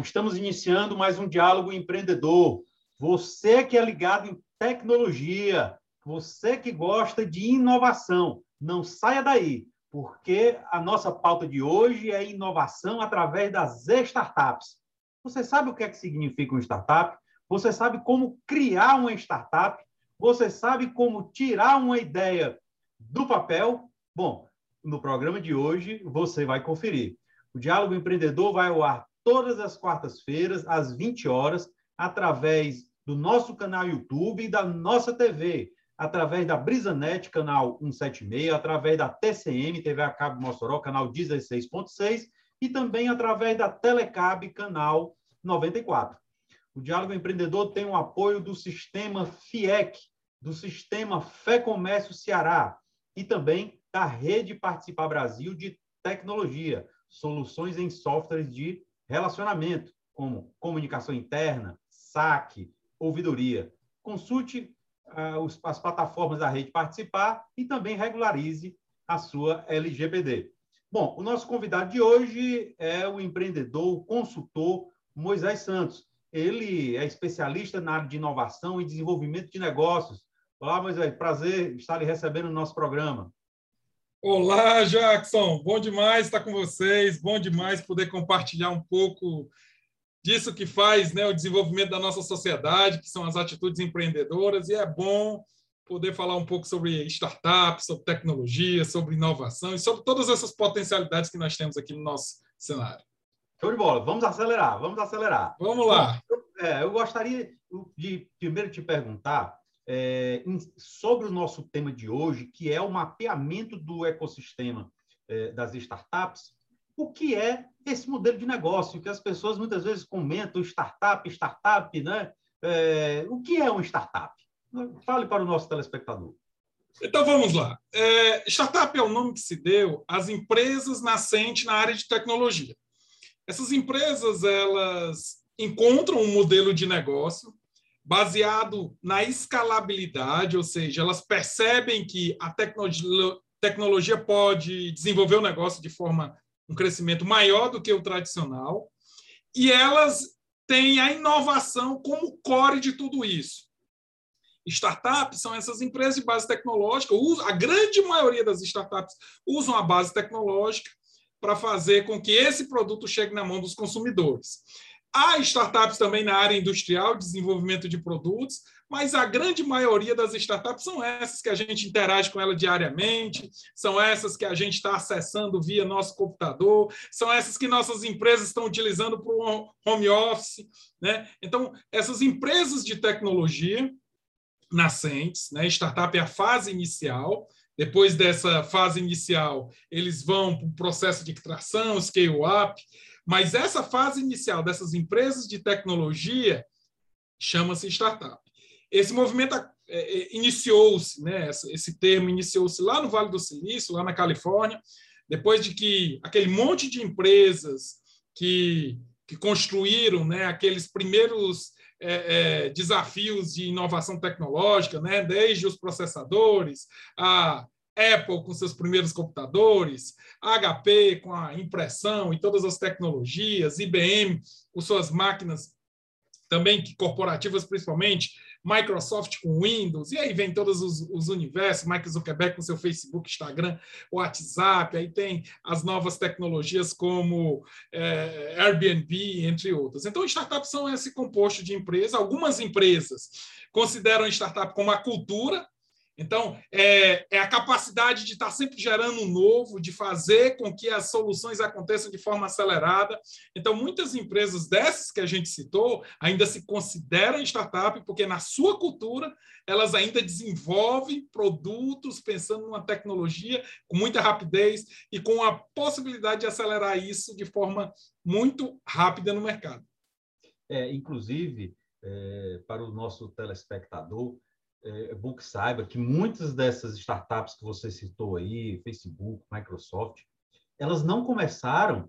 Estamos iniciando mais um diálogo empreendedor. Você que é ligado em tecnologia, você que gosta de inovação, não saia daí, porque a nossa pauta de hoje é inovação através das startups. Você sabe o que é que significa uma startup? Você sabe como criar uma startup? Você sabe como tirar uma ideia do papel? Bom, no programa de hoje você vai conferir. O Diálogo Empreendedor vai ao ar todas as quartas-feiras, às 20 horas, através do nosso canal YouTube e da nossa TV, através da Brisanet, canal 176, através da TCM, TV a cabo Mossoró, canal 16.6, e também através da Telecab, canal 94. O Diálogo Empreendedor tem o apoio do sistema FIEC, do sistema Fé Comércio Ceará e também da Rede Participar Brasil de Tecnologia, soluções em softwares de relacionamento, como comunicação interna, saque, ouvidoria. Consulte uh, os, as plataformas da rede Participar e também regularize a sua LGPD. Bom, o nosso convidado de hoje é o empreendedor, consultor Moisés Santos. Ele é especialista na área de inovação e desenvolvimento de negócios. Olá, Moisés, prazer estar lhe recebendo no nosso programa. Olá, Jackson. Bom demais estar com vocês. Bom demais poder compartilhar um pouco disso que faz né, o desenvolvimento da nossa sociedade, que são as atitudes empreendedoras. E é bom poder falar um pouco sobre startups, sobre tecnologia, sobre inovação e sobre todas essas potencialidades que nós temos aqui no nosso cenário. Show de bola. Vamos acelerar, vamos acelerar. Vamos lá. Bom, eu, é, eu gostaria de primeiro te perguntar é, sobre o nosso tema de hoje, que é o mapeamento do ecossistema é, das startups, o que é esse modelo de negócio que as pessoas muitas vezes comentam startup, startup, né? É, o que é uma startup? Fale para o nosso telespectador. Então vamos lá. É, startup é o nome que se deu às empresas nascentes na área de tecnologia. Essas empresas elas encontram um modelo de negócio baseado na escalabilidade, ou seja, elas percebem que a tecnologia, tecnologia pode desenvolver o negócio de forma um crescimento maior do que o tradicional, e elas têm a inovação como core de tudo isso. Startups são essas empresas de base tecnológica, a grande maioria das startups usam a base tecnológica para fazer com que esse produto chegue na mão dos consumidores. Há startups também na área industrial, desenvolvimento de produtos, mas a grande maioria das startups são essas que a gente interage com ela diariamente, são essas que a gente está acessando via nosso computador, são essas que nossas empresas estão utilizando para o home office. Né? Então, essas empresas de tecnologia nascentes, né? startup é a fase inicial, depois dessa fase inicial, eles vão para o processo de tração, scale-up, mas essa fase inicial dessas empresas de tecnologia chama-se startup. Esse movimento é, é, iniciou-se, né? esse termo iniciou-se lá no Vale do Silício, lá na Califórnia, depois de que aquele monte de empresas que, que construíram né, aqueles primeiros é, é, desafios de inovação tecnológica, né, desde os processadores, a Apple com seus primeiros computadores, HP com a impressão e todas as tecnologias, IBM com suas máquinas também corporativas principalmente, Microsoft com Windows, e aí vem todos os, os universos, Mike Zuckerberg com seu Facebook, Instagram, WhatsApp, aí tem as novas tecnologias como é, Airbnb, entre outras. Então, startups são esse composto de empresas. Algumas empresas consideram startup como a cultura, então, é, é, a capacidade de estar sempre gerando um novo, de fazer com que as soluções aconteçam de forma acelerada. Então, muitas empresas dessas que a gente citou ainda se consideram startup, porque na sua cultura elas ainda desenvolvem produtos pensando numa tecnologia com muita rapidez e com a possibilidade de acelerar isso de forma muito rápida no mercado. É, inclusive, é, para o nosso telespectador, é, é que saiba que muitas dessas startups que você citou aí, Facebook, Microsoft, elas não começaram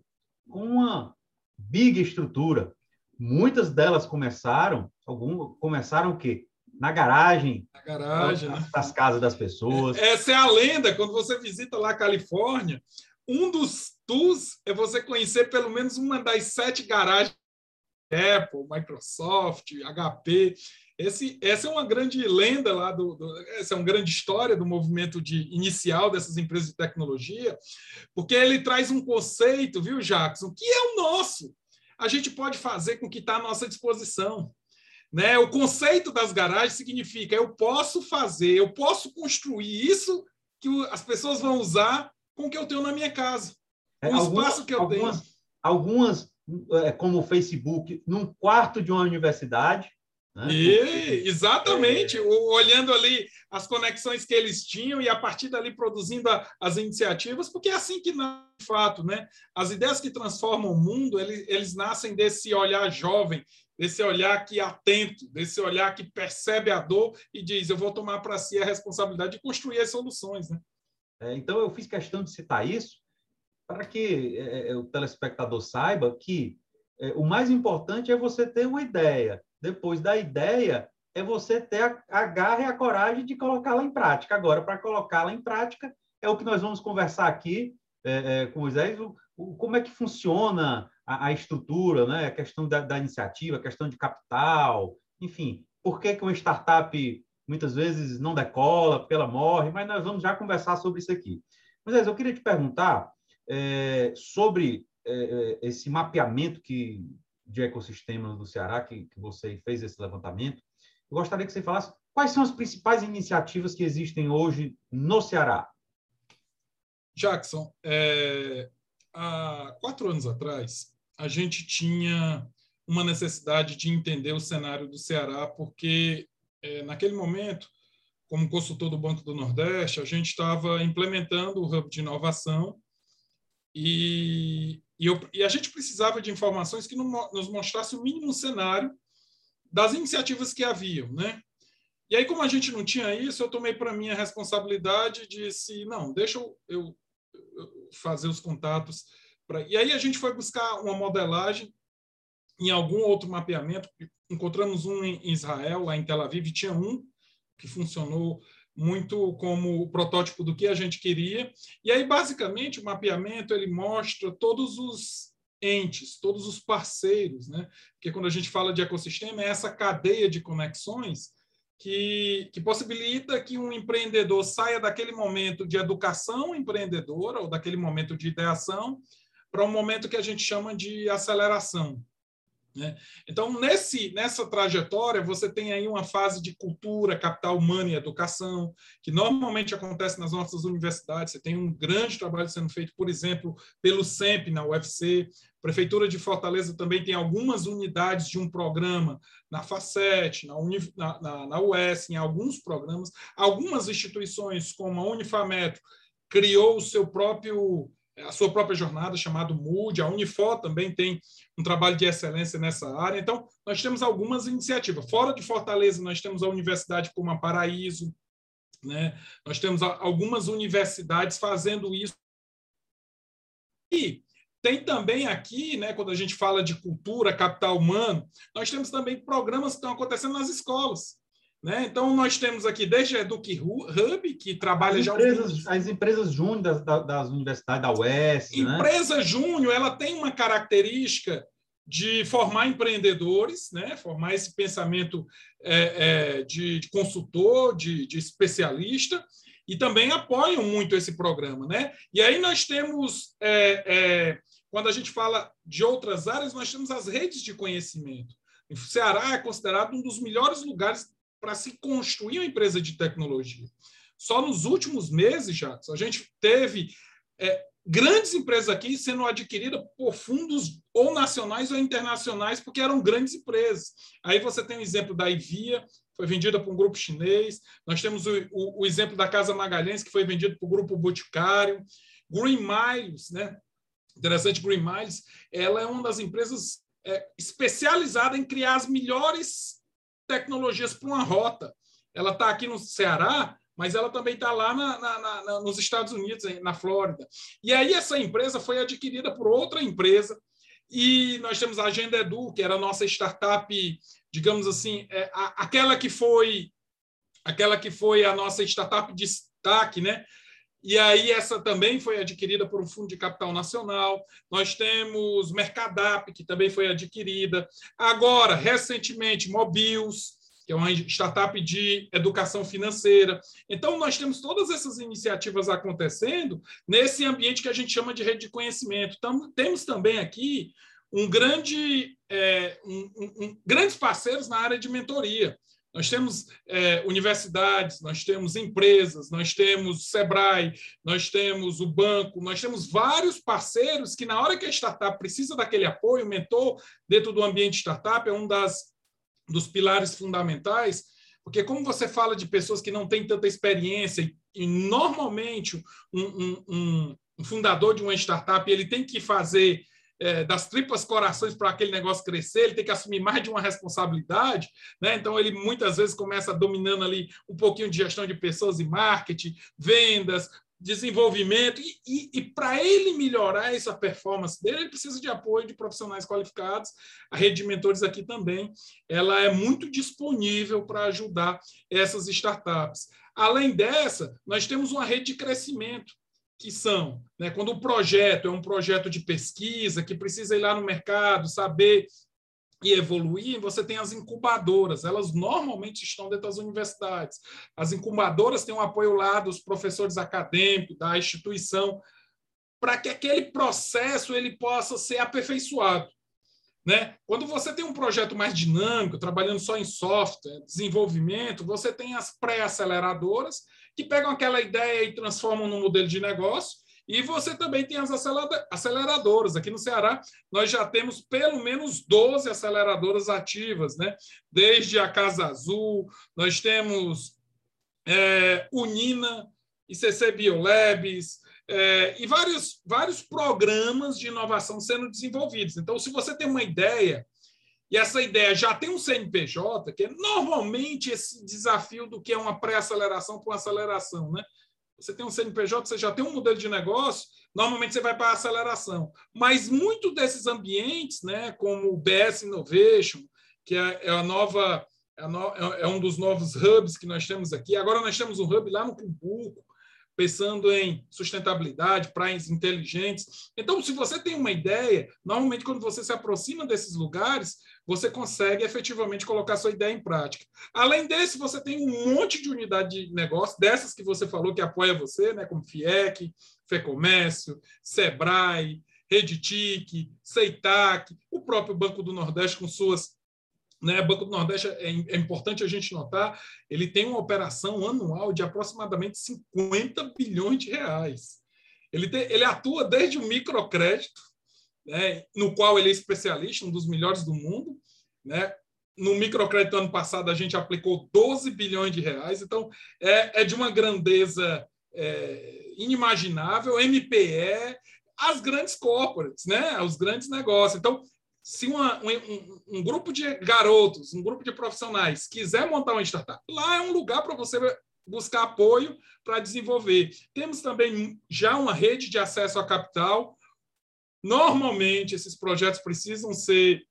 com uma big estrutura. Muitas delas começaram, algumas começaram o quê? Na garagem, na garagem das, né? das casas das pessoas. Essa é a lenda. Quando você visita lá a Califórnia, um dos tours é você conhecer pelo menos uma das sete garagens Apple, Microsoft, HP. Esse, essa é uma grande lenda lá do, do, essa é uma grande história do movimento de inicial dessas empresas de tecnologia, porque ele traz um conceito, viu, Jackson, que é o nosso. A gente pode fazer com o que está à nossa disposição. Né? O conceito das garagens significa eu posso fazer, eu posso construir isso que as pessoas vão usar com o que eu tenho na minha casa. É, o algumas, espaço que eu algumas, tenho. Algumas, é, como o Facebook, num quarto de uma universidade, né? E, exatamente, é... olhando ali as conexões que eles tinham e a partir dali produzindo a, as iniciativas, porque é assim que nasce de fato, né? As ideias que transformam o mundo, eles, eles nascem desse olhar jovem, desse olhar que é atento, desse olhar que percebe a dor e diz: eu vou tomar para si a responsabilidade de construir as soluções, né? É, então eu fiz questão de citar isso para que é, é o telespectador saiba que é, o mais importante é você ter uma ideia depois da ideia, é você ter a, a garra e a coragem de colocá-la em prática. Agora, para colocá-la em prática, é o que nós vamos conversar aqui é, é, com o Moisés, o, o, como é que funciona a, a estrutura, né? a questão da, da, iniciativa, a questão de capital, enfim, por que, que uma startup muitas vezes não decola, porque ela morre, mas nós vamos já conversar sobre isso aqui. Moisés, eu queria te perguntar é, sobre é, é esse mapeamento que de ecossistema do Ceará, que, que você fez esse levantamento. Eu gostaria que você falasse quais são as principais iniciativas que existem hoje no Ceará. Jackson, é, há quatro anos atrás, a gente tinha uma necessidade de entender o cenário do Ceará, porque é, naquele momento, como consultor do Banco do Nordeste, a gente estava implementando o Hub de Inovação e e, eu, e a gente precisava de informações que nos mostrassem o mínimo cenário das iniciativas que haviam, né? E aí, como a gente não tinha isso, eu tomei para mim a responsabilidade e disse, não, deixa eu, eu, eu fazer os contatos. Pra... E aí a gente foi buscar uma modelagem em algum outro mapeamento. Encontramos um em Israel, lá em Tel Aviv, tinha um que funcionou muito como o protótipo do que a gente queria. E aí, basicamente, o mapeamento ele mostra todos os entes, todos os parceiros, né? Porque quando a gente fala de ecossistema, é essa cadeia de conexões que, que possibilita que um empreendedor saia daquele momento de educação empreendedora ou daquele momento de ideação para um momento que a gente chama de aceleração. Né? Então, nesse, nessa trajetória, você tem aí uma fase de cultura, capital humano e educação, que normalmente acontece nas nossas universidades. Você tem um grande trabalho sendo feito, por exemplo, pelo SEMP na UFC. Prefeitura de Fortaleza também tem algumas unidades de um programa na FACET, na, na, na, na US, em alguns programas. Algumas instituições, como a Unifametro, criou o seu próprio a sua própria jornada, chamado MUD. A Unifor também tem um trabalho de excelência nessa área. Então, nós temos algumas iniciativas. Fora de Fortaleza, nós temos a universidade como a Paraíso, né? nós temos algumas universidades fazendo isso. E tem também aqui, né, quando a gente fala de cultura, capital humano, nós temos também programas que estão acontecendo nas escolas. Né? Então, nós temos aqui desde a Eduque Hub, que trabalha as já... Empresas, as empresas júnior das, das, universidades da UES. Né? Empresa né? júnior ela tem uma característica de formar empreendedores, né? formar esse pensamento é, é, de, de, consultor, de, de, especialista, e também apoiam muito esse programa. Né? E aí nós temos, é, é quando a gente fala de outras áreas, nós temos as redes de conhecimento. O Ceará é considerado um dos melhores lugares para se construir uma empresa de tecnologia. Só nos últimos meses, já, a gente teve é, grandes empresas aqui sendo adquiridas por fundos ou nacionais ou internacionais, porque eram grandes empresas. Aí você tem o exemplo da Ivia, foi vendida por um grupo chinês. Nós temos o, o, o exemplo da Casa Magalhães, que foi vendido por um grupo Boticário. Green Miles, né? Interessante, Green Miles, ela é uma das empresas é, especializada em criar as melhores tecnologias para uma rota. Ela está aqui no Ceará, mas ela também está lá na, na, na, nos Estados Unidos, na Flórida. E aí essa empresa foi adquirida por outra empresa, e nós temos a Agenda Edu, que era a nossa startup, digamos assim, é, a, aquela que foi aquela que foi a nossa startup de destaque, né? E aí essa também foi adquirida por um fundo de capital nacional. Nós temos Mercadap, que também foi adquirida. Agora, recentemente, Mobius, que é uma startup de educação financeira. Então, nós temos todas essas iniciativas acontecendo nesse ambiente que a gente chama de rede de conhecimento. Então, temos também aqui um grande, é, um, um, grandes parceiros na área de mentoria. Nós temos é, universidades, nós temos empresas, nós temos Sebrae, nós temos o banco, nós temos vários parceiros que, na hora que a startup precisa daquele apoio, o mentor dentro do ambiente startup é um das, dos pilares fundamentais, porque, como você fala de pessoas que não têm tanta experiência, e normalmente um, um, um fundador de uma startup ele tem que fazer é, das tripas corações para aquele negócio crescer, ele tem que assumir mais de uma responsabilidade, né? Então ele muitas vezes começa dominando ali um pouquinho de gestão de pessoas e marketing, vendas, desenvolvimento e, e, e para ele melhorar essa performance dele, ele precisa de apoio de profissionais qualificados. A rede de mentores aqui também, ela é muito disponível para ajudar essas startups. Além dessa, nós temos uma rede de crescimento que são, né, quando o projeto é um projeto de pesquisa que precisa ir lá no mercado, saber e evoluir, você tem as incubadoras, elas normalmente estão dentro das universidades. As incubadoras têm um apoio lá dos professores acadêmicos, da instituição, para que aquele processo ele possa ser aperfeiçoado. Né? Quando você tem um projeto mais dinâmico, trabalhando só em software, desenvolvimento, você tem as pré-aceleradoras que pegam aquela ideia e transformam num modelo de negócio. E você também tem as aceleradoras. Aqui no Ceará, nós já temos pelo menos 12 aceleradoras ativas, né? Desde a Casa Azul, nós temos é, Unina, ICC Biolabs, é, e vários, vários programas de inovação sendo desenvolvidos. Então, se você tem uma ideia e essa ideia já tem um CNPJ, que é normalmente esse desafio do que é uma pré-aceleração uma aceleração. Né? Você tem um CNPJ, você já tem um modelo de negócio, normalmente você vai para a aceleração. Mas muito desses ambientes, né, como o BS Innovation, que é, é a nova, é, no, é um dos novos hubs que nós temos aqui. Agora nós temos um hub lá no Cumbuco, pensando em sustentabilidade, praias inteligentes. Então, se você tem uma ideia, normalmente quando você se aproxima desses lugares, você consegue efetivamente colocar sua ideia em prática. Além desse, você tem um monte de unidade de negócio, dessas que você falou que apoia você, né, como FIEC, FEComércio, SEBRAE, RedTIC, CEITAC, o próprio Banco do Nordeste com suas né, Banco do Nordeste é, é, importante a gente notar, ele tem uma operação anual de aproximadamente 50 bilhões de reais. Ele, tem, ele atua desde o microcrédito, né, no qual ele é especialista, um dos melhores do mundo. Né? No microcrédito ano passado, a gente aplicou 12 bilhões de reais, então é, é de uma grandeza é, inimaginável. MPE, as grandes corporates, né? os grandes negócios. Então, se uma, um, um, grupo de garotos, um grupo de profissionais quiser montar uma startup, lá é um lugar para você buscar apoio para desenvolver. Temos também já uma rede de acesso a capital. Normalmente, esses projetos precisam ser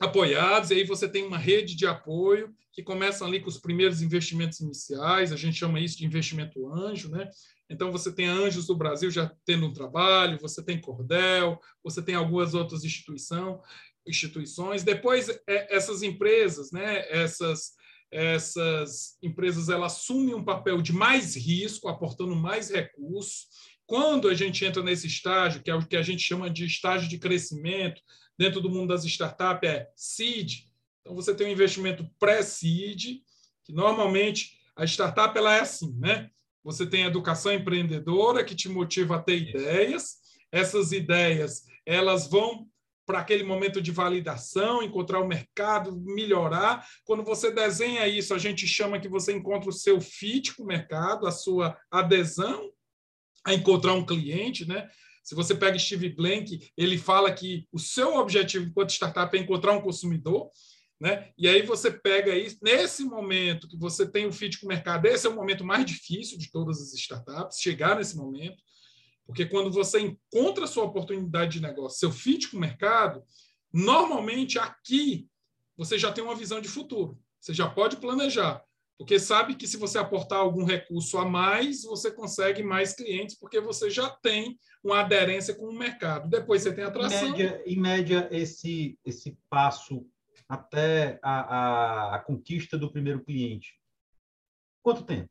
apoiados, e aí você tem uma rede de apoio que começa ali com os primeiros investimentos iniciais, a gente chama isso de investimento anjo, né? Então, você tem Anjos do Brasil já tendo um trabalho, você tem Cordel, você tem algumas outras instituição, instituições. Depois, é, essas empresas, né, essas, essas empresas, elas assumem um papel de mais risco, aportando mais recursos. Quando a gente entra nesse estágio, que é o que a gente chama de estágio de crescimento, dentro do mundo das startups, é seed. Então, você tem um investimento pré-seed, que normalmente a startup ela é assim, né? Você tem a educação empreendedora que te motiva a ter ideias. Essas ideias, elas vão para aquele momento de validação, encontrar o mercado, melhorar. Quando você desenha isso, a gente chama que você encontra o seu fit com o mercado, a sua adesão a encontrar um cliente, né? Se você pega Steve Blank, ele fala que o seu objetivo enquanto startup é encontrar um consumidor. Né? E aí você pega isso, nesse momento que você tem o fit com o mercado, esse é o momento mais difícil de todas as startups, chegar nesse momento, porque quando você encontra a sua oportunidade de negócio, seu fit com o mercado, normalmente aqui você já tem uma visão de futuro, você já pode planejar. Porque sabe que se você aportar algum recurso a mais, você consegue mais clientes, porque você já tem uma aderência com o mercado. Depois você tem atração. Em média, em média esse, esse passo até a, a, a conquista do primeiro cliente, quanto tempo?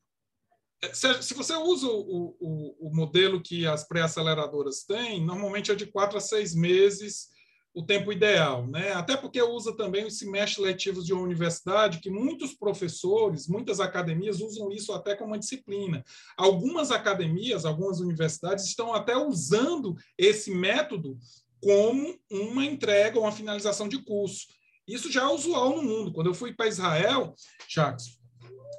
É, se, se você usa o, o, o modelo que as pré-aceleradoras têm, normalmente é de quatro a seis meses o tempo ideal, né? Até porque usa também os semestres letivos de uma universidade, que muitos professores, muitas academias usam isso até como uma disciplina. Algumas academias, algumas universidades estão até usando esse método como uma entrega, uma finalização de curso. Isso já é usual no mundo. Quando eu fui para Israel, Jacques,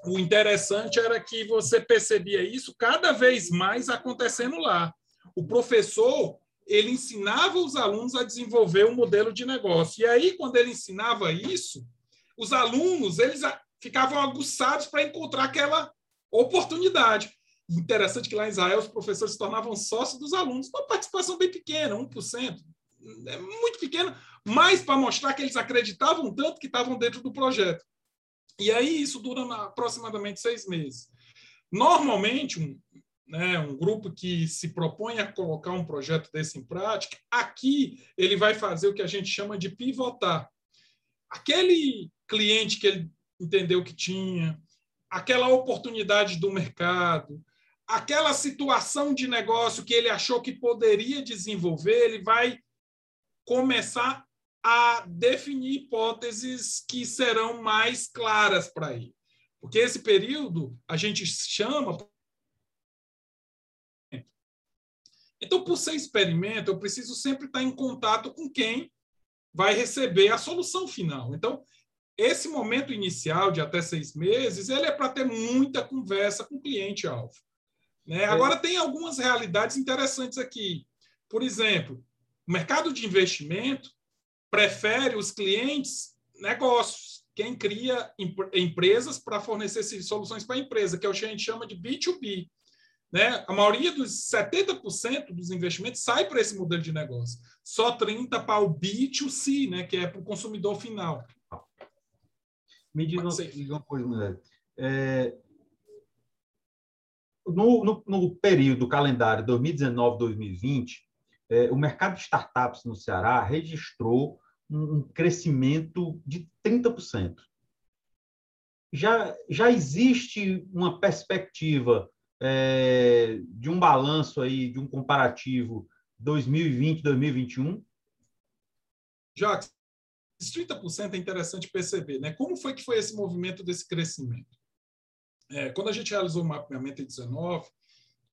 o interessante era que você percebia isso cada vez mais acontecendo lá. O professor ele ensinava os alunos a desenvolver um modelo de negócio. E aí, quando ele ensinava isso, os alunos eles ficavam aguçados para encontrar aquela oportunidade. Interessante que lá em Israel os professores se tornavam sócios dos alunos, uma participação bem pequena, 1%, é muito pequena, mas para mostrar que eles acreditavam tanto que estavam dentro do projeto. E aí isso dura aproximadamente seis meses. Normalmente, um, né, um grupo que se propõe a colocar um projeto desse em prática, aqui ele vai fazer o que a gente chama de pivotar. Aquele cliente que ele entendeu que tinha, aquela oportunidade do mercado, aquela situação de negócio que ele achou que poderia desenvolver, ele vai começar a definir hipóteses que serão mais claras para ele. Porque esse período a gente chama Então, por ser experimento, eu preciso sempre estar em contato com quem vai receber a solução final. Então, esse momento inicial de até seis meses, ele é para ter muita conversa com o cliente-alvo. Né? É. Agora, tem algumas realidades interessantes aqui. Por exemplo, o mercado de investimento prefere os clientes negócios, quem cria empresas para fornecer soluções para a empresa, que é o que a gente chama de B2B. Né? A maioria dos 70% dos investimentos sai para esse modelo de negócio. Só 30% para o B2C, né? que é para o consumidor final. Me diz uma, coisa, mulher. É, no, no, no, período calendário 2019-2020, é, o mercado de startups no Ceará registrou um, um crescimento de 30%. Já, já existe uma perspectiva é, de um balanço aí, de um comparativo 2020-2021? Jacques, esses 30% é interessante perceber, né? Como foi que foi esse movimento desse crescimento? É, quando a gente realizou o mapeamento em 19,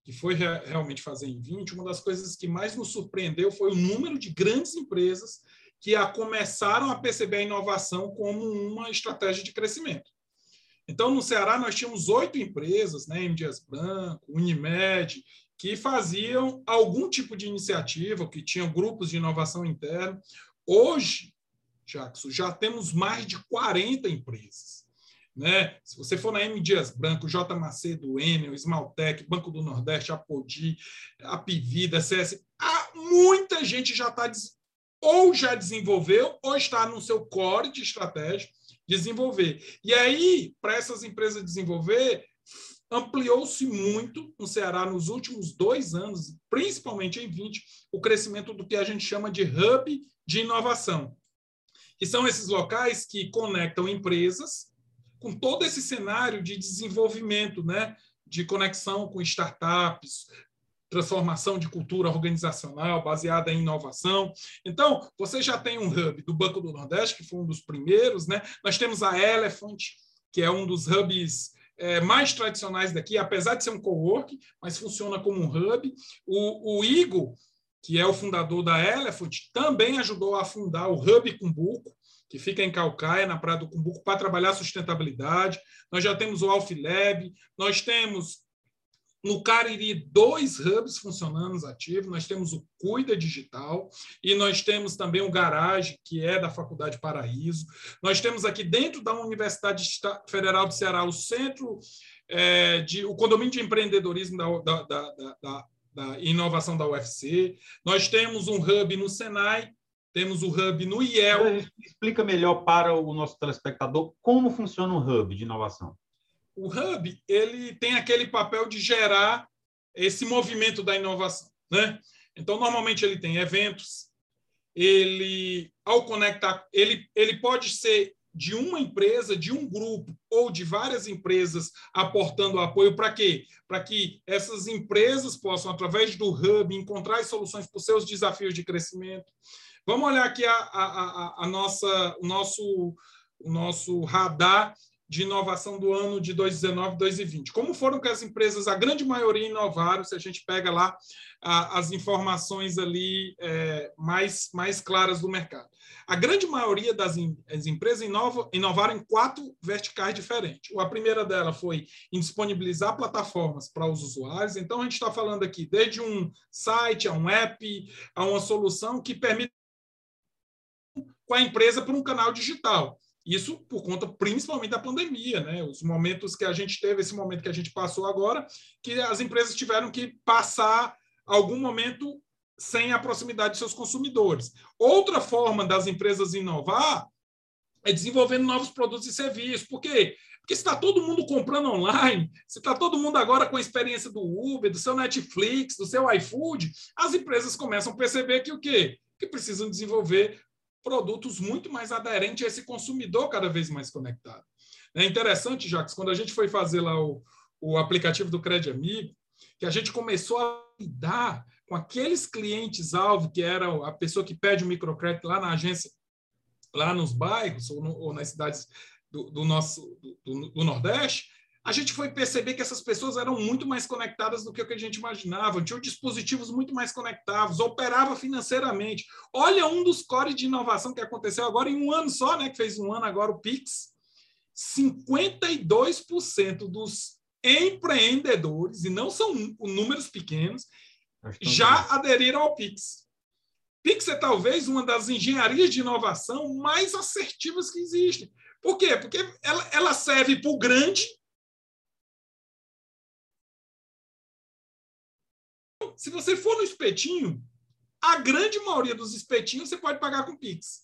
que foi re realmente fazer em 20, uma das coisas que mais nos surpreendeu foi o número de grandes empresas que a começaram a perceber a inovação como uma estratégia de crescimento. Então, no Ceará, nós tínhamos oito empresas, né, M. Dias Branco, Unimed, que faziam algum tipo de iniciativa, que tinham grupos de inovação interna. Hoje, Jackson, já temos mais de 40 empresas. Né? Se você for na M. Dias Branco, J. Macedo, Enel, Smaltec, Banco do Nordeste, Apodi, Apivida, CS, há muita gente já está ou já desenvolveu ou está no seu core de estratégia desenvolver. E aí, para essas empresas desenvolver, ampliou-se muito no Ceará nos últimos dois anos, principalmente em 20, o crescimento do que a gente chama de hub de inovação, que são esses locais que conectam empresas com todo esse cenário de desenvolvimento, né? de conexão com startups, transformação de cultura organizacional baseada em inovação. Então, você já tem um hub do Banco do Nordeste, que foi um dos primeiros, né? Nós temos a Elephant, que é um dos hubs é, mais tradicionais daqui, apesar de ser um co-work, mas funciona como um hub. O, o Igor, que é o fundador da Elephant, também ajudou a fundar o Hub Cumbuco, que fica em Calcaia, na Praia do Cumbuco, para trabalhar sustentabilidade. Nós já temos o Alfilab, nós temos no Cariri, dois hubs funcionando ativos. Nós temos o Cuida Digital e nós temos também o Garage, que é da Faculdade Paraíso. Nós temos aqui dentro da Universidade Federal do Ceará o Centro é, de o Condomínio de Empreendedorismo da, da, da, da, Inovação da UFC. Nós temos um hub no Senai. Temos o hub no IEL. Explica melhor para o nosso telespectador como funciona um hub de inovação. O hub ele tem aquele papel de gerar esse movimento da inovação, né? Então normalmente ele tem eventos, ele ao conectar, ele ele pode ser de uma empresa, de um grupo ou de várias empresas aportando apoio para quê? Para que essas empresas possam, através do hub, encontrar soluções para os seus desafios de crescimento. Vamos olhar aqui a, a, a, a nossa, o, nosso, o nosso radar de inovação do ano de 2019 2020. Como foram que as empresas, a grande maioria inovaram, se a gente pega lá a, as informações ali é, mais, mais claras do mercado. A grande maioria das in, empresas inova, inovaram em quatro verticais diferentes. A primeira dela foi em disponibilizar plataformas para os usuários. Então, a gente está falando aqui desde um site, a um app, a uma solução que permite com a empresa para um canal digital. Isso por conta principalmente da pandemia, né? Os momentos que a gente teve, esse momento que a gente passou agora, que as empresas tiveram que passar algum momento sem a proximidade de seus consumidores. Outra forma das empresas inovar é desenvolvendo novos produtos e serviços. Por quê? Porque se está todo mundo comprando online, se está todo mundo agora com a experiência do Uber, do seu Netflix, do seu iFood, as empresas começam a perceber que o quê? Que precisam desenvolver produtos muito mais aderentes a esse consumidor cada vez mais conectado. É interessante, Jacques, quando a gente foi fazer lá o, o aplicativo do Crédito Amigo, que a gente começou a lidar com aqueles clientes-alvo, que era a pessoa que pede o microcrédito lá na agência, lá nos bairros ou, no, ou nas cidades do, do nosso do, do Nordeste, a gente foi perceber que essas pessoas eram muito mais conectadas do que o que a gente imaginava, tinham dispositivos muito mais conectados, operava financeiramente. Olha um dos cores de inovação que aconteceu agora em um ano só, né, que fez um ano agora o Pix. 52% dos empreendedores, e não são números pequenos, já aderiram ao Pix. Pix é talvez uma das engenharias de inovação mais assertivas que existem. Por quê? Porque ela, ela serve para o grande se você for no espetinho, a grande maioria dos espetinhos você pode pagar com Pix.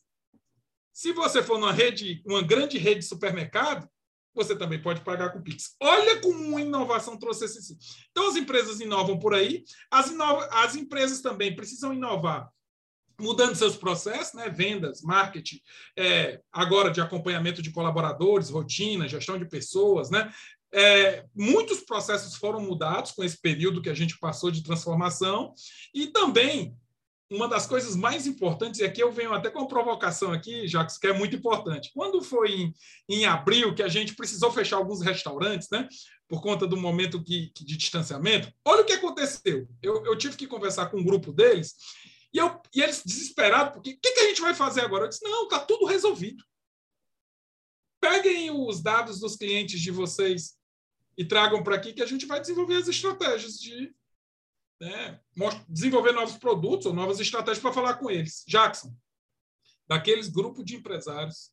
Se você for numa rede, uma grande rede de supermercado, você também pode pagar com Pix. Olha como uma inovação trouxe esse. Então, as empresas inovam por aí, as, inova... as empresas também precisam inovar mudando seus processos, né? vendas, marketing, é, agora de acompanhamento de colaboradores, rotina, gestão de pessoas, né? É, muitos processos foram mudados com esse período que a gente passou de transformação e também uma das coisas mais importantes, e aqui eu venho até com uma provocação aqui, Jacques, que é muito importante. Quando foi em, em abril que a gente precisou fechar alguns restaurantes, né, por conta do momento que, que de distanciamento, olha o que aconteceu. Eu, eu, tive que conversar com um grupo deles e, eu, e eles desesperados, porque o que, que a gente vai fazer agora? Eu disse, não, está tudo resolvido. Peguem os dados dos clientes de vocês e tragam para aqui que a gente vai desenvolver as estratégias de né, desenvolver novos produtos ou novas estratégias para falar com eles. Jackson, daqueles grupos de empresários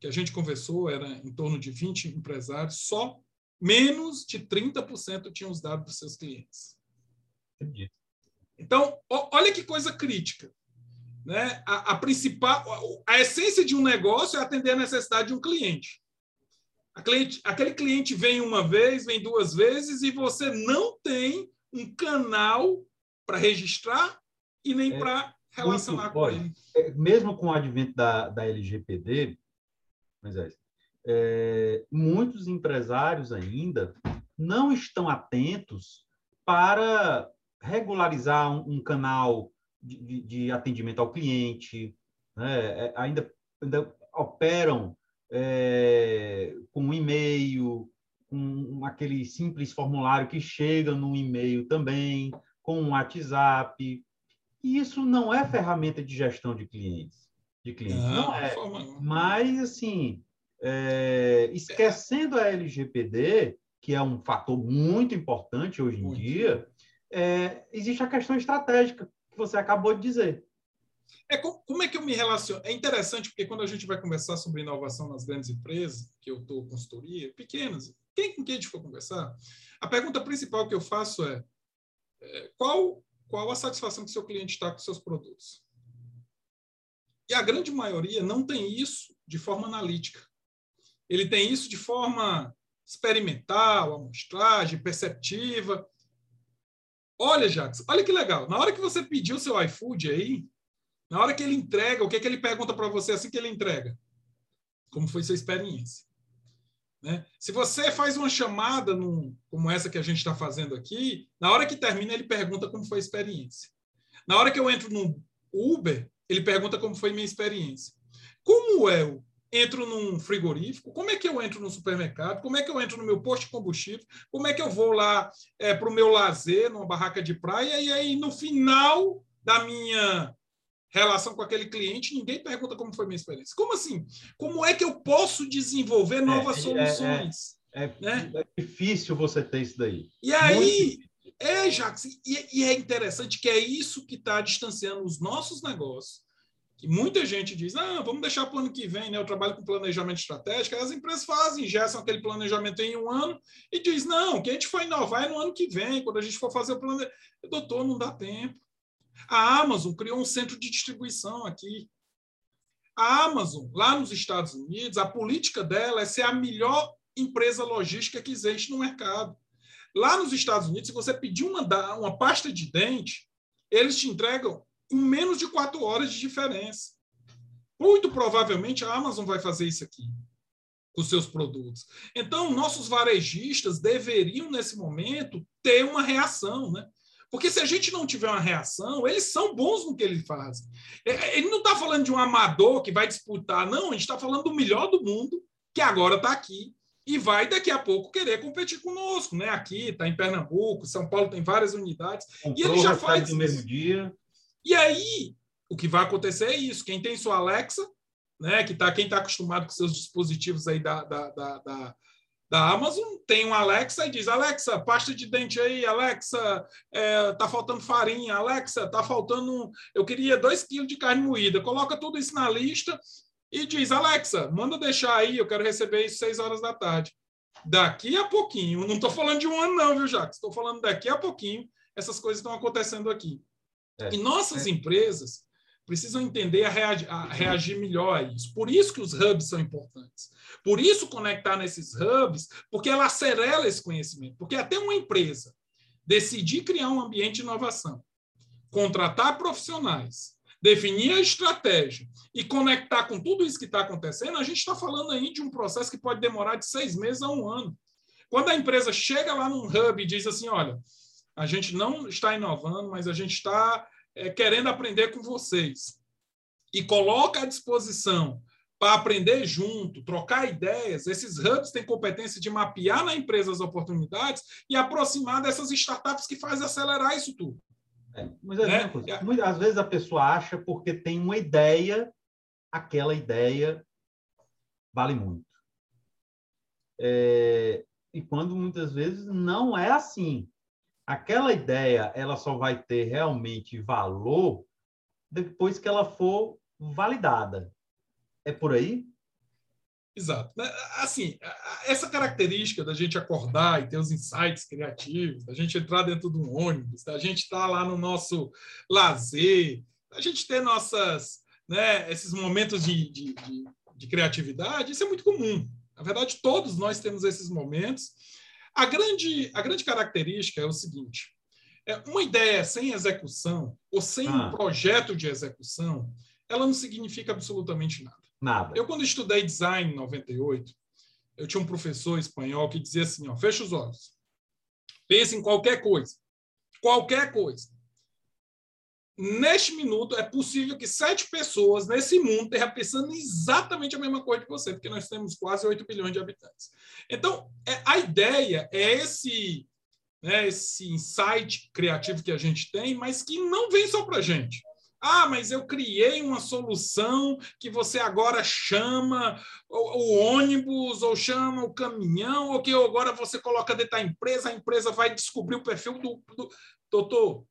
que a gente conversou, era em torno de 20 empresários, só menos de 30% tinham os dados dos seus clientes. Entendi. Então, olha que coisa crítica. Né? A, a, principal, a essência de um negócio é atender a necessidade de um cliente. Cliente, aquele cliente vem uma vez, vem duas vezes e você não tem um canal para registrar e nem é, para relacionar muito, com olha, ele. É, mesmo com o advento da, da LGPD, é, é, muitos empresários ainda não estão atentos para regularizar um, um canal de, de, atendimento ao cliente, né? É, ainda, ainda operam é, com um e-mail, com aquele simples formulário que chega no e-mail também, com um WhatsApp. E isso não é ferramenta de gestão de clientes. De clientes. Não, não é. Mas, assim, é, esquecendo a LGPD, que é um fator muito importante hoje em muito. dia, é, existe a questão estratégica que você acabou de dizer. É, como é que eu me relaciono? É interessante porque quando a gente vai conversar sobre inovação nas grandes empresas, que eu estou consultoria, pequenas, quem com quem a gente for conversar, a pergunta principal que eu faço é, é qual, qual a satisfação que seu cliente está com seus produtos? E a grande maioria não tem isso de forma analítica. Ele tem isso de forma experimental, amostragem, perceptiva. Olha, Jacques, olha que legal. Na hora que você pediu seu iFood aí, na hora que ele entrega, o que, é que ele pergunta para você assim que ele entrega? Como foi sua experiência? Né? Se você faz uma chamada num, como essa que a gente está fazendo aqui, na hora que termina, ele pergunta como foi a experiência. Na hora que eu entro no Uber, ele pergunta como foi minha experiência. Como eu entro num frigorífico? Como é que eu entro no supermercado? Como é que eu entro no meu posto de combustível? Como é que eu vou lá é, para o meu lazer, numa barraca de praia? E aí, no final da minha relação com aquele cliente, ninguém pergunta como foi minha experiência. Como assim? Como é que eu posso desenvolver é, novas é, soluções? É, é, né? é, difícil você ter isso daí. E aí, é, Jacques, e, e é interessante que é isso que está distanciando os nossos negócios que muita gente diz, ah, vamos deixar para o ano que vem, né? Eu trabalho com planejamento estratégico, as empresas fazem, ingestam aquele planejamento em um ano e diz, não, que a gente foi inovar é no ano que vem, quando a gente for fazer o planejamento. Doutor, não dá tempo. A Amazon criou um centro de distribuição aqui. A Amazon, lá nos Estados Unidos, a política dela é ser a melhor empresa logística que existe no mercado. Lá nos Estados Unidos, se você pedir uma, uma pasta de dente, eles te entregam com menos de quatro horas de diferença. Muito provavelmente a Amazon vai fazer isso aqui com seus produtos. Então, nossos varejistas deveriam, nesse momento, ter uma reação, né? Porque se a gente não tiver uma reação, eles são bons no que eles fazem. É, é, ele não está falando de um amador que vai disputar, não, a gente está falando do melhor do mundo, que agora está aqui e vai daqui a pouco querer competir conosco, né? Aqui, está em Pernambuco, São Paulo tem várias unidades. Comprou, e ele já faz no mesmo dia. E aí, o que vai acontecer é isso. Quem tem sua Alexa, né, que tá, quem está acostumado com seus dispositivos aí da, da, da, da, da Amazon, tem um Alexa e diz, Alexa, pasta de dente aí, Alexa, é, tá faltando farinha, Alexa, tá faltando, eu queria dois quilos de carne moída. Coloca tudo isso na lista e diz, Alexa, manda deixar aí, eu quero receber isso seis horas da tarde. Daqui a pouquinho, não estou falando de um ano não, viu, Jacques? Estou falando daqui a pouquinho, essas coisas estão acontecendo aqui. É. E nossas é. empresas precisam entender a reagir, a reagir melhor a isso. Por isso que os hubs são importantes. Por isso conectar nesses hubs, porque ela acelera esse conhecimento. Porque até uma empresa decidir criar um ambiente de inovação, contratar profissionais, definir a estratégia e conectar com tudo isso que está acontecendo, a gente está falando aí de um processo que pode demorar de seis meses a um ano. Quando a empresa chega lá num hub e diz assim, olha, a gente não está inovando, mas a gente está é, querendo aprender com vocês. E coloca à disposição para aprender junto, trocar ideias. Esses hubs têm competência de mapear na empresa as oportunidades e aproximar dessas startups que fazem acelerar isso tudo. É, mas é né? às vezes a pessoa acha porque tem uma ideia, aquela ideia vale muito. É, e quando muitas vezes não é assim aquela ideia ela só vai ter realmente valor depois que ela for validada. É por aí? Exato. Assim, essa característica da gente acordar e ter os insights criativos, da gente entrar dentro de um ônibus, da gente estar lá no nosso lazer, da gente ter nossas, né, esses momentos de, de, de, de criatividade, isso é muito comum. Na verdade, todos nós temos esses momentos a grande, a grande característica é o seguinte: é uma ideia sem execução ou sem ah. um projeto de execução, ela não significa absolutamente nada. Nada. Eu, quando estudei design em 98, eu tinha um professor espanhol que dizia assim: ó, fecha os olhos, pense em qualquer coisa, qualquer coisa neste minuto, é possível que sete pessoas nesse mundo estejam pensando exatamente a mesma coisa que você, porque nós temos quase 8 bilhões de habitantes. Então, é, a ideia é esse, né, esse insight criativo que a gente tem, mas que não vem só para a gente. Ah, mas eu criei uma solução que você agora chama o, ônibus, ou chama o caminhão, ou que agora você coloca dentro da empresa, a empresa vai descobrir o perfil do. do... Doutor,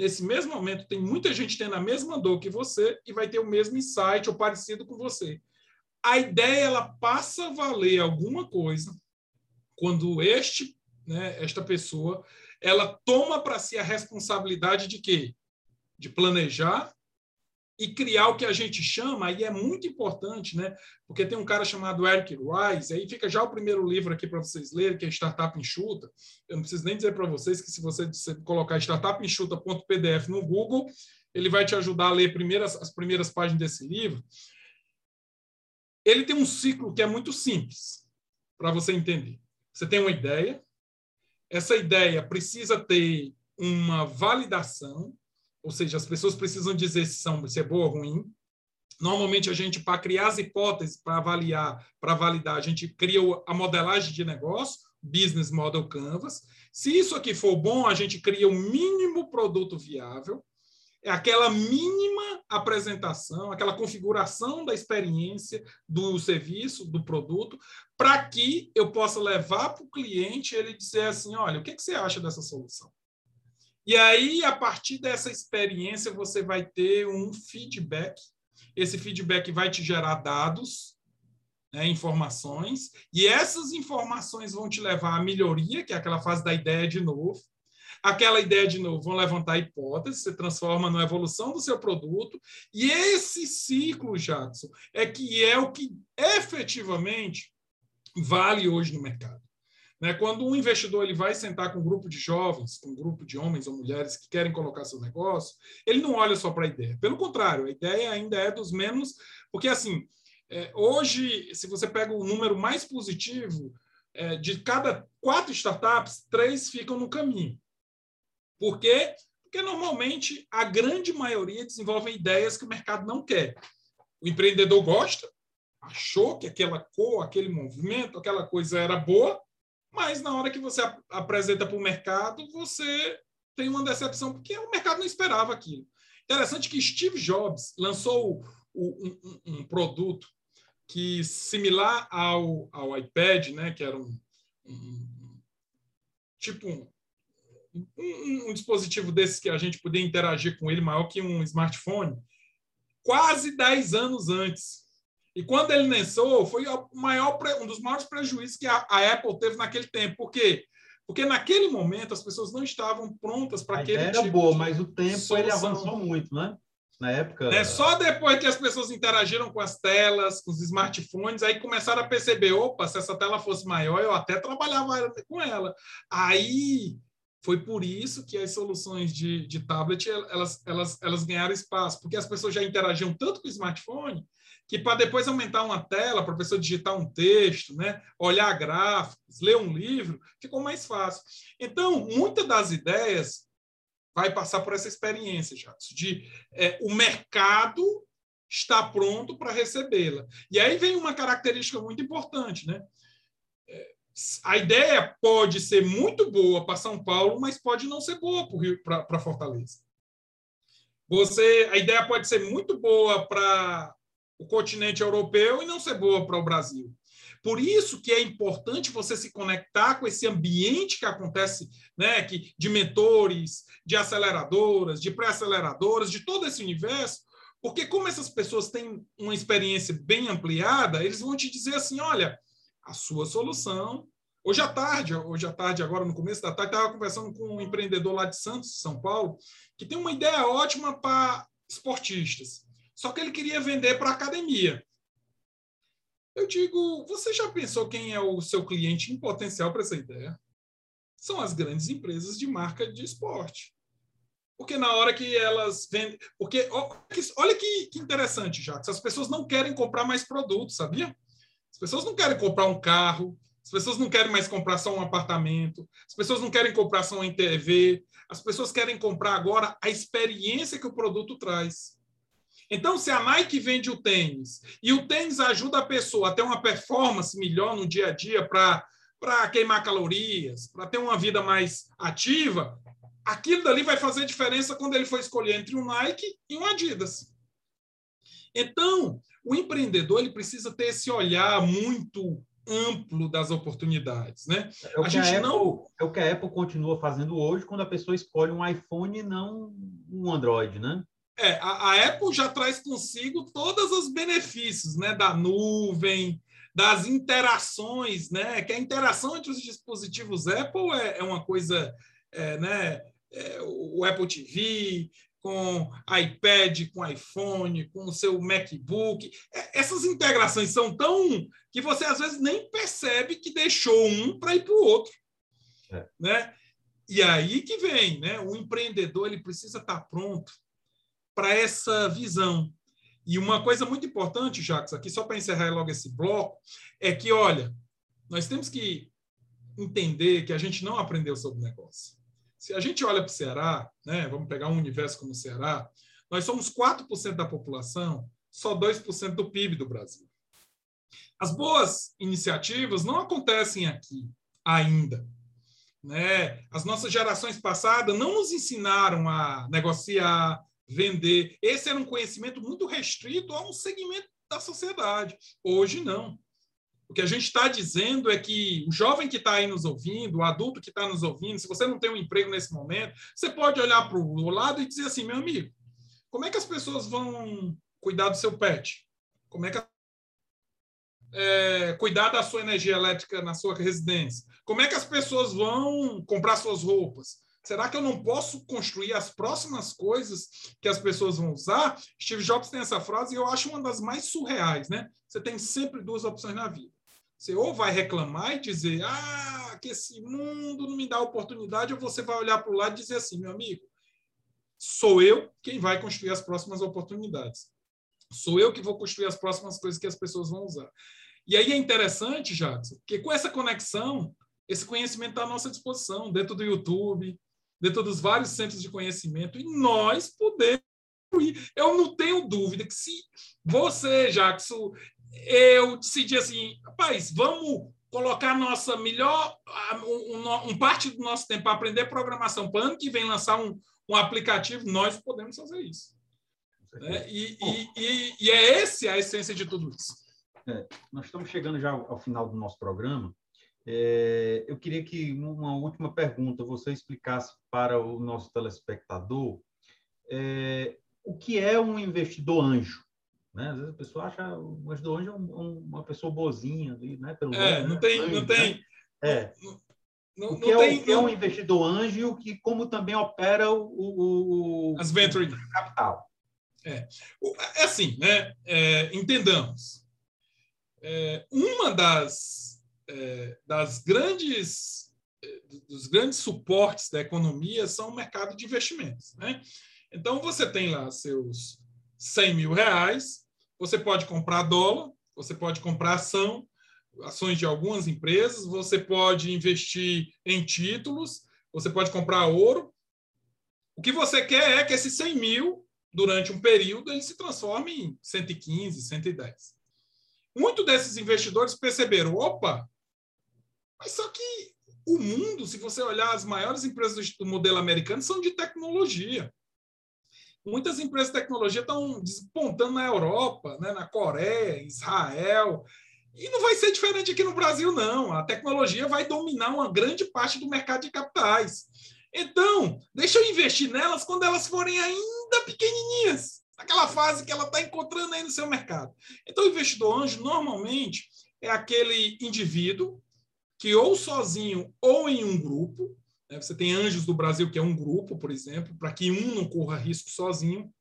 nesse mesmo momento, tem muita gente tendo a mesma dor que você e vai ter o mesmo insight ou parecido com você. A ideia ela passa a valer alguma coisa quando este, né, esta pessoa, ela toma para si a responsabilidade de quê? De planejar e criar o que a gente chama, e é muito importante, né? Porque tem um cara chamado Eric Rice, aí fica já o primeiro livro aqui para vocês lerem, que é Startup Enxuta. Eu não preciso nem dizer para vocês que se você colocar startupenxuta.pdf no Google, ele vai te ajudar a ler primeiras, as primeiras páginas desse livro. Ele tem um ciclo que é muito simples para você entender. Você tem uma ideia, essa ideia precisa ter uma validação, ou seja, as pessoas precisam dizer se, são, se é boa ou ruim. Normalmente, a gente, para criar as hipóteses, para avaliar, para validar, a gente cria a modelagem de negócio, Business Model Canvas. Se isso aqui for bom, a gente cria o mínimo produto viável, é aquela mínima apresentação, aquela configuração da experiência do serviço, do produto, para que eu possa levar para o cliente ele dizer assim: olha, o que, que você acha dessa solução? E aí, a partir dessa experiência, você vai ter um feedback. Esse feedback vai te gerar dados, né, informações, e essas informações vão te levar à melhoria, que é aquela fase da ideia de novo. Aquela ideia de novo, vão levantar hipóteses, você transforma na evolução do seu produto, e esse ciclo, Jackson, é que é o que efetivamente vale hoje no mercado. Né? Quando um investidor ele vai sentar com um grupo de jovens, com um grupo de homens ou mulheres que querem colocar seu negócio, ele não olha só para a ideia. Pelo contrário, a ideia ainda é dos menos. Porque, assim, é, hoje, se você pega o número mais positivo, é, de cada quatro startups, três ficam no caminho. Por quê? Porque normalmente a grande maioria desenvolve ideias que o mercado não quer. O empreendedor gosta, achou que aquela cor, aquele movimento, aquela coisa era boa, mas na hora que você apresenta para o mercado, você tem uma decepção, porque o mercado não esperava aquilo. Interessante que Steve Jobs lançou um, um, um produto que similar ao, ao iPad, né, que era um, um tipo um, um, dispositivo desse que a gente podia interagir com ele maior que um smartphone, quase 10 anos antes. E quando ele lançou, foi o maior, um dos maiores prejuízos que a, a Apple teve naquele tempo. Por quê? Porque naquele momento as pessoas não estavam prontas para aquele era tipo boa, mas o tempo solução. ele avançou muito, né? Na época. É só depois que as pessoas interagiram com as telas, com os smartphones, aí começaram a perceber: opa, se essa tela fosse maior, eu até trabalhava com ela. Aí foi por isso que as soluções de, de tablet elas, elas, elas ganharam espaço, porque as pessoas já interagiam tanto com o smartphone que para depois aumentar uma tela, para a pessoa digitar um texto, né, olhar gráficos, ler um livro, ficou mais fácil. Então, muitas das ideias vai passar por essa experiência, Jadson, de é, o mercado está pronto para recebê-la. E aí vem uma característica muito importante, né? É, a ideia pode ser muito boa para São Paulo, mas pode não ser boa para Fortaleza. Você, a ideia pode ser muito boa para o continente europeu e não ser boa para o Brasil. Por isso que é importante você se conectar com esse ambiente que acontece, né, que, de mentores, de aceleradoras, de pré-aceleradoras, de todo esse universo, porque como essas pessoas têm uma experiência bem ampliada, eles vão te dizer assim, olha, a sua solução. Hoje à tarde, hoje à tarde, agora no começo da tarde, estava conversando com um empreendedor lá de Santos, São Paulo, que tem uma ideia ótima para esportistas. Só que ele queria vender para a academia. Eu digo, você já pensou quem é o seu cliente em potencial para essa ideia? São as grandes empresas de marca de esporte. Porque na hora que elas vendem. Porque olha que, que interessante, Jacques. As pessoas não querem comprar mais produtos, sabia? As pessoas não querem comprar um carro, as pessoas não querem mais comprar só um apartamento, as pessoas não querem comprar só uma TV, as pessoas querem comprar agora a experiência que o produto traz. Então, se a Nike vende o tênis e o tênis ajuda a pessoa a ter uma performance melhor no dia a dia para queimar calorias, para ter uma vida mais ativa, aquilo dali vai fazer diferença quando ele for escolher entre um Nike e um Adidas. Então, o empreendedor ele precisa ter esse olhar muito amplo das oportunidades, né? É o, a gente a Apple, não é o que a Apple continua fazendo hoje quando a pessoa escolhe um iPhone e não um Android, né? É, a, a, Apple já traz consigo todos os benefícios né, da nuvem, das interações, né? Que a interação entre os dispositivos Apple é, é uma coisa, é, né? É, o Apple TV, com iPad, com iPhone, com o seu MacBook. É, essas integrações são tão que você às vezes nem percebe que deixou um para ir para o outro. É. Né? E aí que vem, né? O empreendedor ele precisa estar tá pronto para essa visão. E uma coisa muito importante, Jacques, aqui só para encerrar logo esse bloco, é que, olha, nós temos que entender que a gente não aprendeu sobre negócio. Se a gente olha para o Ceará, né, vamos pegar um universo como o Ceará, nós somos 4% da população, só 2% do PIB do Brasil. As boas iniciativas não acontecem aqui ainda. Né? As nossas gerações passadas não nos ensinaram a negociar, vender. Esse era um conhecimento muito restrito a um segmento da sociedade. Hoje, não. O que a gente está dizendo é que o jovem que está aí nos ouvindo, o adulto que está nos ouvindo, se você não tem um emprego nesse momento, você pode olhar para o lado e dizer assim, meu amigo, como é que as pessoas vão cuidar do seu pet? Como é que é, cuidar da sua energia elétrica na sua residência? Como é que as pessoas vão comprar suas roupas? Será que eu não posso construir as próximas coisas que as pessoas vão usar? Steve Jobs tem essa frase e eu acho uma das mais surreais, né? Você tem sempre duas opções na vida. Você ou vai reclamar e dizer, ah, que esse mundo não me dá oportunidade, ou você vai olhar para o lado e dizer assim, meu amigo, sou eu quem vai construir as próximas oportunidades. Sou eu que vou construir as próximas coisas que as pessoas vão usar. E aí é interessante, Jackson, porque com essa conexão, esse conhecimento está à nossa disposição, dentro do YouTube, dentro dos vários centros de conhecimento, e nós podemos. Eu não tenho dúvida que se você, Jackson, eu decidi assim, rapaz, vamos colocar nossa melhor, um, um parte do nosso tempo para aprender programação, para ano que vem lançar um, um aplicativo, nós podemos fazer isso. Né? E, e, e, e, é esse a essência de tudo isso. É, nós estamos chegando já ao, ao final do nosso programa. É, eu queria que, uma última pergunta, você explicasse para o nosso telespectador é, o que é um investidor anjo. Né? Às vezes a pessoa acha o anjo do anjo é um, uma pessoa boazinha ali, né? Pelo é, nome, não né? tem, anjo, não tem. Né? É. Não, o que, é, tem, o que é um investidor anjo e o que, como também opera o, o, As venture capital. É. é assim, né? É, entendamos. É, uma das, é, das grandes dos grandes suportes da economia são o mercado de investimentos. Né? Então, você tem lá seus 100 mil reais, você pode comprar dólar, você pode comprar ação, ações de algumas empresas, você pode investir em títulos, você pode comprar ouro. O que você quer é que esses 100 mil, durante um período, ele se transforme em 115, 110. Muitos desses investidores perceberam, opa, mas só que o mundo, se você olhar as maiores empresas do modelo americano, são de tecnologia. Muitas empresas de tecnologia estão despontando na Europa, né, na Coreia, Israel. E não vai ser diferente aqui no Brasil, não. A tecnologia vai dominar uma grande parte do mercado de capitais. Então, deixa eu investir nelas quando elas forem ainda pequenininhas, naquela fase que ela está encontrando aí no seu mercado. Então, o investidor anjo, normalmente, é aquele indivíduo que ou sozinho ou em um grupo, né? Você tem Anjos do Brasil, que é um grupo, por exemplo, para que um não corra risco sozinho.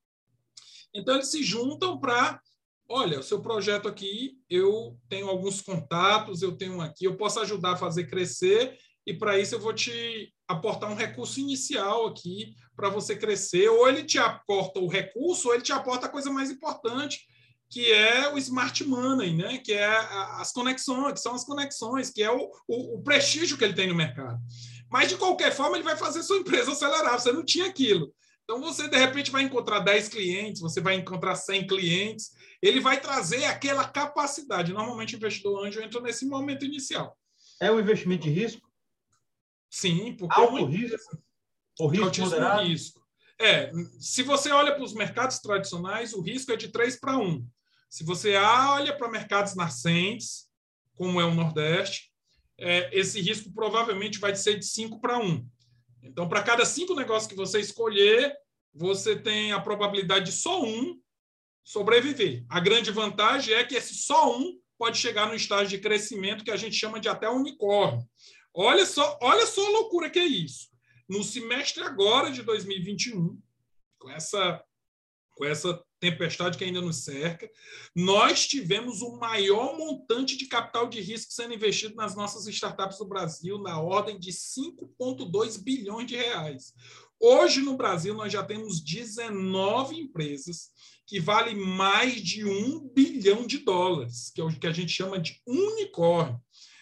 Então, eles se juntam para. Olha, o seu projeto aqui, eu tenho alguns contatos, eu tenho aqui, eu posso ajudar a fazer crescer, e para isso eu vou te aportar um recurso inicial aqui para você crescer. Ou ele te aporta o recurso, ou ele te aporta a coisa mais importante, que é o smart money, né? que é as conexões, que são as conexões, que é o, o, o prestígio que ele tem no mercado. Mas, de qualquer forma, ele vai fazer sua empresa acelerar. Você não tinha aquilo. Então, você, de repente, vai encontrar 10 clientes, você vai encontrar 100 clientes. Ele vai trazer aquela capacidade. Normalmente, o investidor anjo entra nesse momento inicial. É um investimento de risco? Sim, porque... Alto é risco? O risco moderado? risco. É, se você olha para os mercados tradicionais, o risco é de 3 para 1. Se você olha para mercados nascentes, como é o Nordeste, é, esse risco provavelmente vai ser de 5 para 1. Então, para cada cinco negócios que você escolher, você tem a probabilidade de só um sobreviver. A grande vantagem é que esse só um pode chegar no estágio de crescimento que a gente chama de até unicórnio. Olha só, olha só a loucura que é isso. No semestre agora de 2021, com essa com essa tempestade que ainda nos cerca, nós tivemos o maior montante de capital de risco sendo investido nas nossas startups do Brasil, na ordem de 5,2 bilhões de reais. Hoje, no Brasil, nós já temos 19 empresas que valem mais de um bilhão de dólares, que é o que a gente chama de unicórnio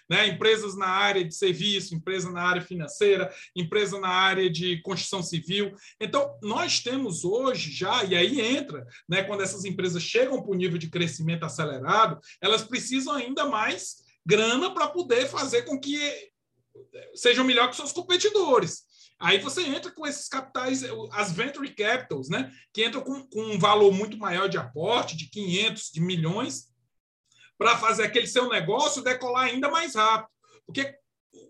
né? empresas na área de serviço, empresa na área financeira, empresa na área de construção civil. Então, nós temos hoje já, e aí entra, né, quando essas empresas chegam para o nível de crescimento acelerado, elas precisam ainda mais grana para poder fazer com que sejam melhor que seus competidores. Aí você entra com esses capitais, as venture capitals, né, que entram com, com um valor muito maior de aporte, de 500, de milhões, para fazer aquele seu negócio decolar ainda mais rápido. Porque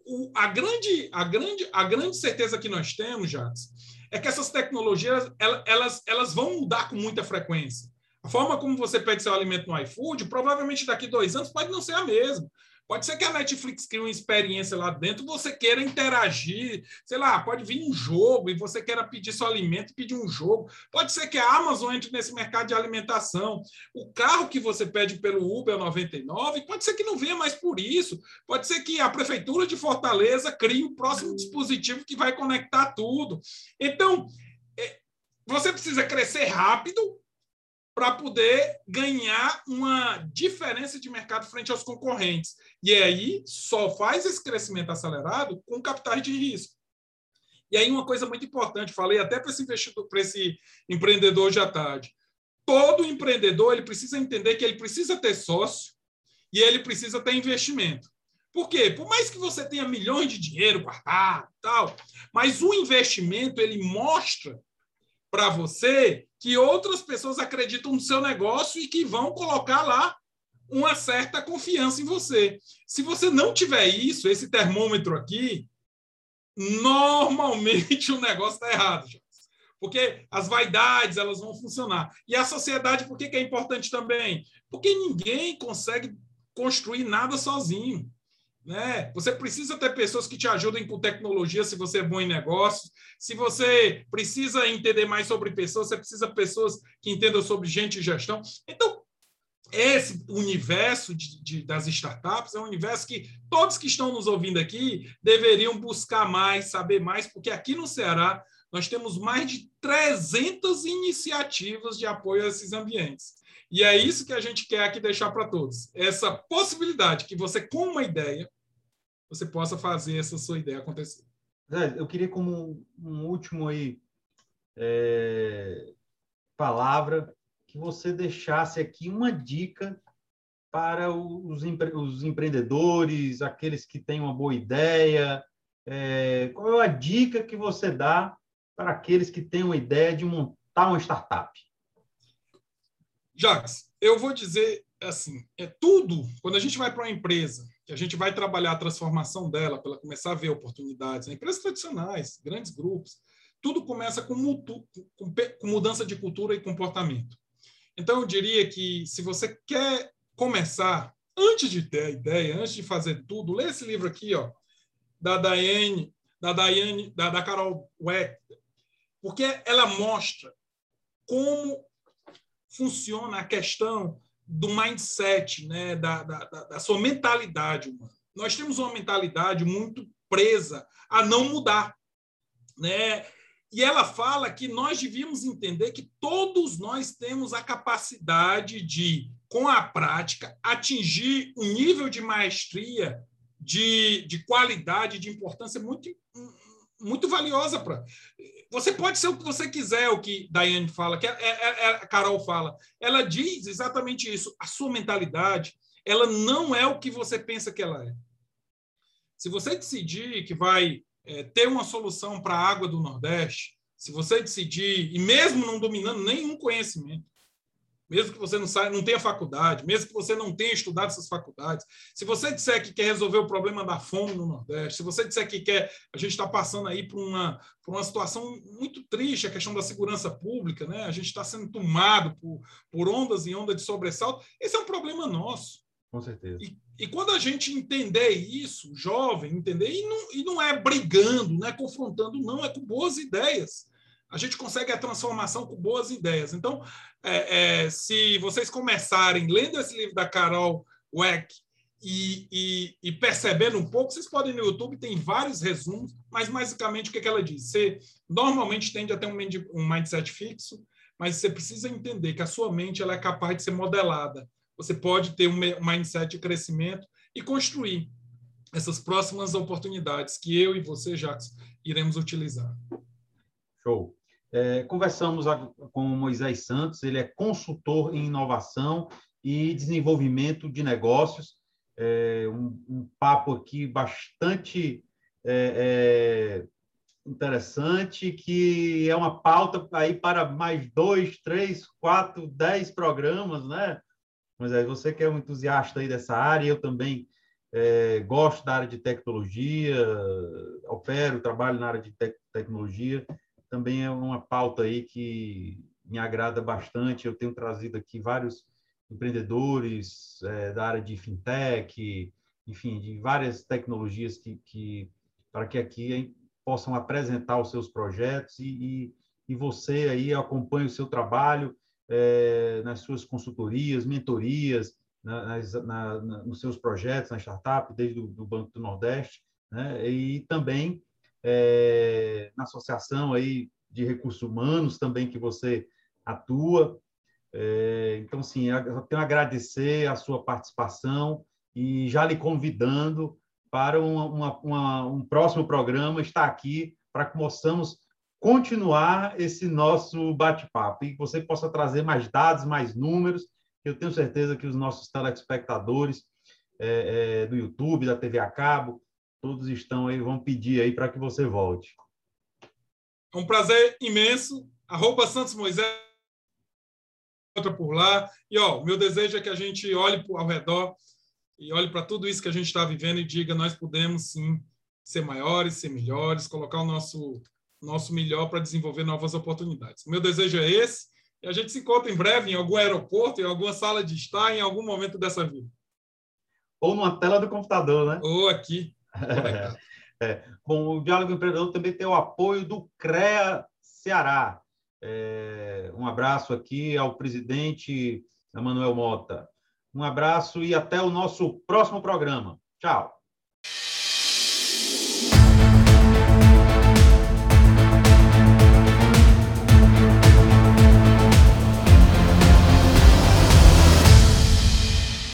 o, a, grande, a, grande, a grande certeza que nós temos, Jades, é que essas tecnologias elas, elas vão mudar com muita frequência. A forma como você pede seu alimento no iFood, provavelmente daqui a dois anos pode não ser a mesma. Pode ser que a Netflix crie uma experiência lá dentro, você queira interagir, sei lá, pode vir um jogo e você queira pedir seu alimento, pedir um jogo. Pode ser que a Amazon entre nesse mercado de alimentação. O carro que você pede pelo Uber 99, pode ser que não venha mais por isso. Pode ser que a prefeitura de Fortaleza crie o um próximo dispositivo que vai conectar tudo. Então, é, você precisa crescer rápido para poder ganhar uma diferença de mercado frente aos concorrentes. E aí só faz esse crescimento acelerado com capitais de risco. E aí uma coisa muito importante, falei até para esse investidor, para esse empreendedor de à tarde. Todo empreendedor ele precisa entender que ele precisa ter sócio e ele precisa ter investimento. Por quê? Por mais que você tenha milhões de dinheiro guardado, tal, mas o investimento ele mostra para você que outras pessoas acreditam no seu negócio e que vão colocar lá uma certa confiança em você. Se você não tiver isso, esse termômetro aqui, normalmente o negócio está errado. Porque as vaidades elas vão funcionar. E a sociedade, por que, é importante também? Porque ninguém consegue construir nada sozinho. Né? Você precisa ter pessoas que te ajudem com tecnologia se você é bom em negócios. Se você precisa entender mais sobre pessoas, você precisa de pessoas que entendam sobre gente e gestão. Então, esse universo de, de, das startups é um universo que todos que estão nos ouvindo aqui deveriam buscar mais, saber mais, porque aqui no Ceará nós temos mais de 300 iniciativas de apoio a esses ambientes. E é isso que a gente quer aqui deixar para todos. Essa possibilidade que você, com uma ideia, você possa fazer essa sua ideia acontecer. Zé, eu queria como um último aí é, palavra que você deixasse aqui uma dica para os, empre os empreendedores, aqueles que têm uma boa ideia. É, qual é a dica que você dá para aqueles que têm uma ideia de montar uma startup? Jacques, eu vou dizer assim, é tudo, quando a gente vai para uma empresa, que a gente vai trabalhar a transformação dela, para ela começar a ver oportunidades, né? empresas tradicionais, grandes grupos, tudo começa com, com, com mudança de cultura e comportamento. Então, eu diria que se você quer começar, antes de ter a ideia, antes de fazer tudo, lê esse livro aqui, ó, da Diane, da Diane, da, da Carol Weck, porque ela mostra como funciona a questão do mindset, né, da, da, da sua mentalidade humana. Nós temos uma mentalidade muito presa a não mudar, né? E ela fala que nós devíamos entender que todos nós temos a capacidade de, com a prática, atingir um nível de maestria, de, de qualidade, de importância muito, muito valiosa para você pode ser o que você quiser, o que Daiane fala, que é, é, é, a Carol fala. Ela diz exatamente isso. A sua mentalidade, ela não é o que você pensa que ela é. Se você decidir que vai é, ter uma solução para a água do Nordeste, se você decidir, e mesmo não dominando nenhum conhecimento, mesmo que você não, saia, não tenha faculdade, mesmo que você não tenha estudado essas faculdades, se você disser que quer resolver o problema da fome no Nordeste, se você disser que quer, a gente está passando aí por uma, por uma situação muito triste, a questão da segurança pública, né? a gente está sendo tomado por, por ondas e ondas de sobressalto, esse é um problema nosso. Com certeza. E, e quando a gente entender isso, jovem, entender, e não, e não é brigando, não é confrontando, não, é com boas ideias. a gente consegue a transformação com boas ideias. Então, é, é, se vocês começarem lendo esse livro da Carol Weck e, e, e, percebendo um pouco, vocês podem no YouTube, tem vários resumos, mas basicamente o que, é que ela diz? Você normalmente tende a ter um, mindset fixo, mas você precisa entender que a sua mente ela é capaz de ser modelada. Você pode ter um mindset de crescimento e construir essas próximas oportunidades que eu e você, Jacques, iremos utilizar. Show. É, conversamos com o Moisés Santos, ele é consultor em inovação e desenvolvimento de negócios. É, um, um, papo aqui bastante é, é interessante, que é uma pauta aí para mais dois, três, quatro, dez programas, né? Mas é você que é um entusiasta aí dessa área, eu também é, gosto da área de tecnologia, opero, trabalho na área de te tecnologia, também é uma pauta aí que me agrada bastante. Eu tenho trazido aqui vários empreendedores é, da área de fintech, enfim, de várias tecnologias que, que para que aqui possam apresentar os seus projetos e, e, e você aí acompanhe o seu trabalho é, nas suas consultorias, mentorias, nas, na, na, nos seus projetos na startup, desde o Banco do Nordeste, né? e também é, na associação aí de recursos humanos também que você atua. É, então, sim, eu tenho a agradecer a sua participação e já lhe convidando para uma, uma, uma, um próximo programa estar aqui para que possamos continuar esse nosso bate-papo e que você possa trazer mais dados, mais números. Eu tenho certeza que os nossos telespectadores é, é, do YouTube, da TV a cabo, todos estão aí, vão pedir aí para que você volte. É um prazer imenso. Arroba Santos Moisés outra por lá. E ó, meu desejo é que a gente olhe ao redor e olhe para tudo isso que a gente está vivendo e diga nós podemos sim ser maiores, ser melhores, colocar o nosso nosso melhor para desenvolver novas oportunidades. O meu desejo é esse e a gente se encontra em breve em algum aeroporto, em alguma sala de estar, em algum momento dessa vida. Ou numa tela do computador, né? Ou aqui. É. Bom, o Diálogo Empreendedor também tem o apoio do CREA Ceará. É, um abraço aqui ao presidente Emanuel Mota. Um abraço e até o nosso próximo programa. Tchau.